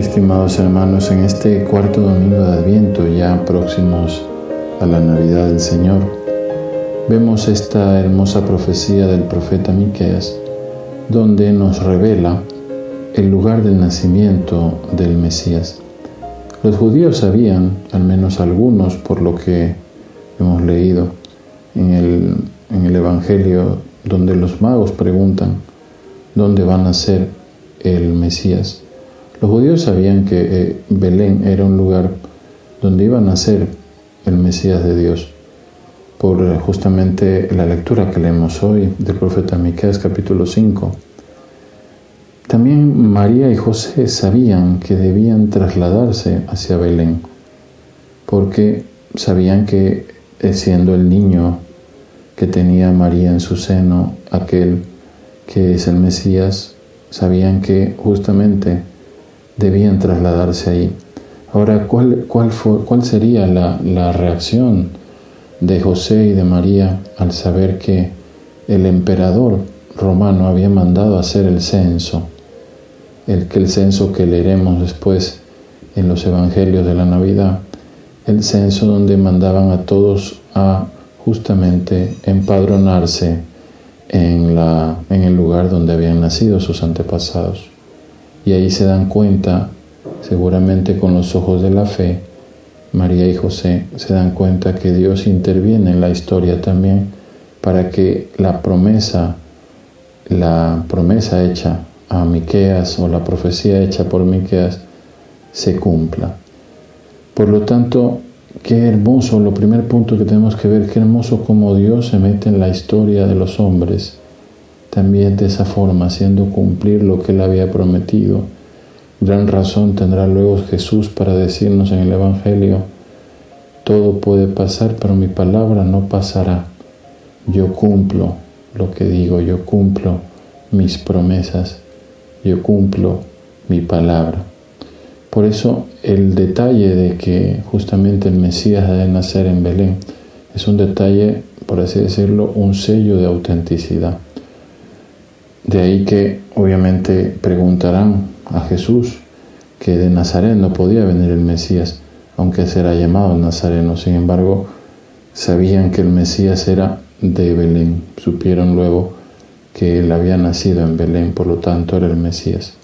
Estimados hermanos, en este cuarto domingo de Adviento, ya próximos a la Navidad del Señor, vemos esta hermosa profecía del profeta Miqueas, donde nos revela el lugar del nacimiento del Mesías. Los judíos sabían, al menos algunos, por lo que hemos leído en el, en el Evangelio, donde los magos preguntan dónde va a nacer el Mesías. Los judíos sabían que eh, Belén era un lugar donde iba a nacer el Mesías de Dios, por eh, justamente la lectura que leemos hoy del profeta Miqueas capítulo 5. También María y José sabían que debían trasladarse hacia Belén, porque sabían que eh, siendo el niño que tenía María en su seno, aquel que es el Mesías, sabían que justamente debían trasladarse ahí. Ahora, ¿cuál, sería la, reacción de José y de María al saber que el emperador romano había mandado hacer el censo? El, el censo que leeremos después en los evangelios de la Navidad, el censo donde mandaban a todos a justamente empadronarse en el lugar donde habían nacido sus antepasados. Y ahí se dan cuenta, seguramente con los ojos de la fe, María y José se dan cuenta que Dios interviene en la historia también para que la promesa, la promesa hecha a Miqueas o la profecía hecha por Miqueas se cumpla. Por lo tanto, qué hermoso, lo primer punto que tenemos que ver, qué hermoso como Dios se mete en la historia de los hombres también de esa forma, haciendo cumplir lo que él había prometido. Gran razón tendrá luego Jesús para decirnos en el Evangelio, todo puede pasar, pero mi palabra no pasará. Yo cumplo lo que digo, yo cumplo mis promesas, yo cumplo mi palabra. Por eso el detalle de que justamente el Mesías ha de nacer en Belén es un detalle, por así decirlo, un sello de autenticidad. De ahí que obviamente preguntarán a Jesús que de Nazaret no podía venir el Mesías, aunque será llamado Nazareno. Sin embargo, sabían que el Mesías era de Belén. Supieron luego que él había nacido en Belén, por lo tanto era el Mesías.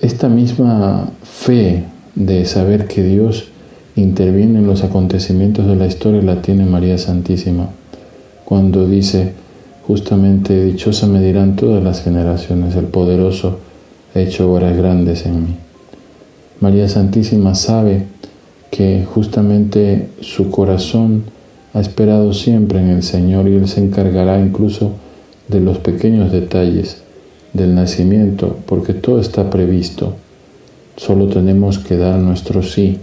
Esta misma fe de saber que Dios interviene en los acontecimientos de la historia la tiene María Santísima cuando dice, Justamente dichosa me dirán todas las generaciones, el poderoso ha hecho obras grandes en mí. María Santísima sabe que justamente su corazón ha esperado siempre en el Señor y Él se encargará incluso de los pequeños detalles del nacimiento, porque todo está previsto. Solo tenemos que dar nuestro sí,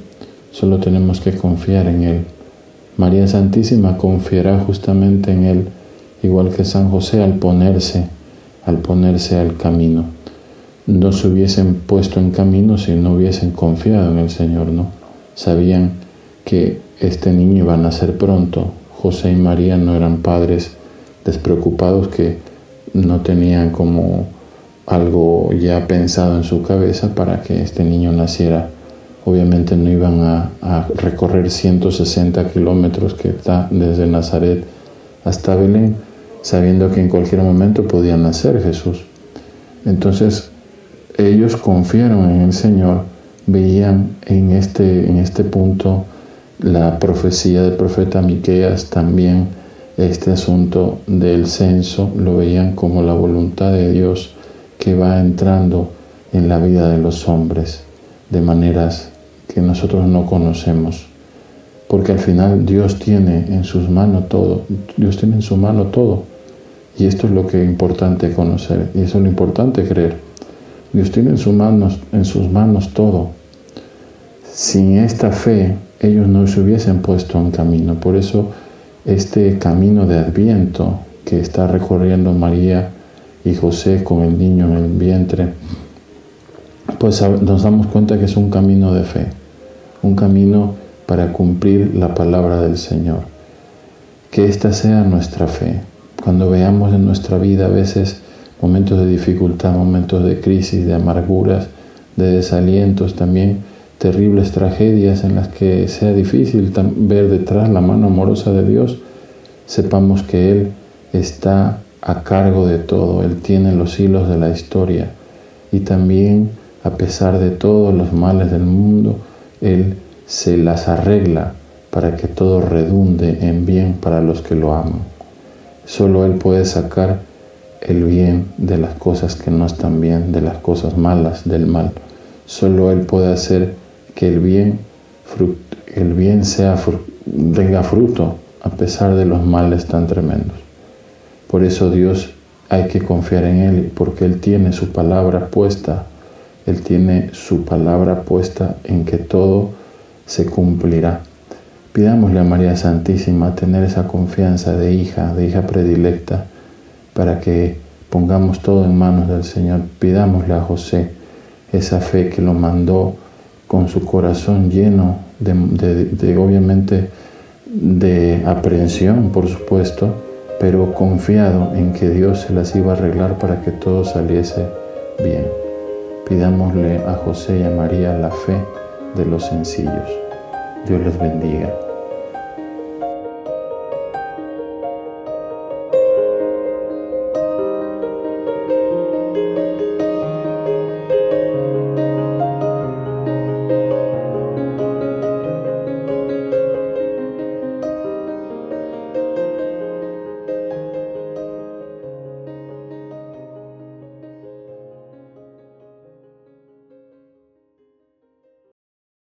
solo tenemos que confiar en Él. María Santísima confiará justamente en Él igual que San José al ponerse, al ponerse al camino. No se hubiesen puesto en camino si no hubiesen confiado en el Señor, ¿no? Sabían que este niño iba a nacer pronto. José y María no eran padres despreocupados que no tenían como algo ya pensado en su cabeza para que este niño naciera. Obviamente no iban a, a recorrer 160 kilómetros que está desde Nazaret hasta Belén, sabiendo que en cualquier momento podía nacer Jesús. Entonces ellos confiaron en el Señor, veían en este, en este punto la profecía del profeta Miqueas también este asunto del censo lo veían como la voluntad de Dios que va entrando en la vida de los hombres de maneras que nosotros no conocemos. Porque al final Dios tiene en sus manos todo, Dios tiene en su mano todo. Y esto es lo que es importante conocer y eso es lo importante creer. Dios tiene en, sus manos, en sus manos todo. Sin esta fe, ellos no se hubiesen puesto en camino. Por eso, este camino de adviento que está recorriendo María y José con el niño en el vientre, pues nos damos cuenta que es un camino de fe, un camino para cumplir la palabra del Señor. Que esta sea nuestra fe, cuando veamos en nuestra vida a veces momentos de dificultad, momentos de crisis, de amarguras, de desalientos, también terribles tragedias en las que sea difícil ver detrás la mano amorosa de Dios, sepamos que Él está a cargo de todo, Él tiene los hilos de la historia y también a pesar de todos los males del mundo, Él se las arregla para que todo redunde en bien para los que lo aman. Solo Él puede sacar el bien de las cosas que no están bien, de las cosas malas, del mal. Solo Él puede hacer que el bien, el bien sea, tenga fruto a pesar de los males tan tremendos. Por eso Dios hay que confiar en Él, porque Él tiene su palabra puesta, Él tiene su palabra puesta en que todo se cumplirá. Pidámosle a María Santísima tener esa confianza de hija, de hija predilecta, para que pongamos todo en manos del Señor. Pidámosle a José esa fe que lo mandó con su corazón lleno de, obviamente, de aprehensión, por supuesto, pero confiado en que Dios se las iba a arreglar para que todo saliese bien. Pidámosle a José y a María la fe de los sencillos. Dios les bendiga.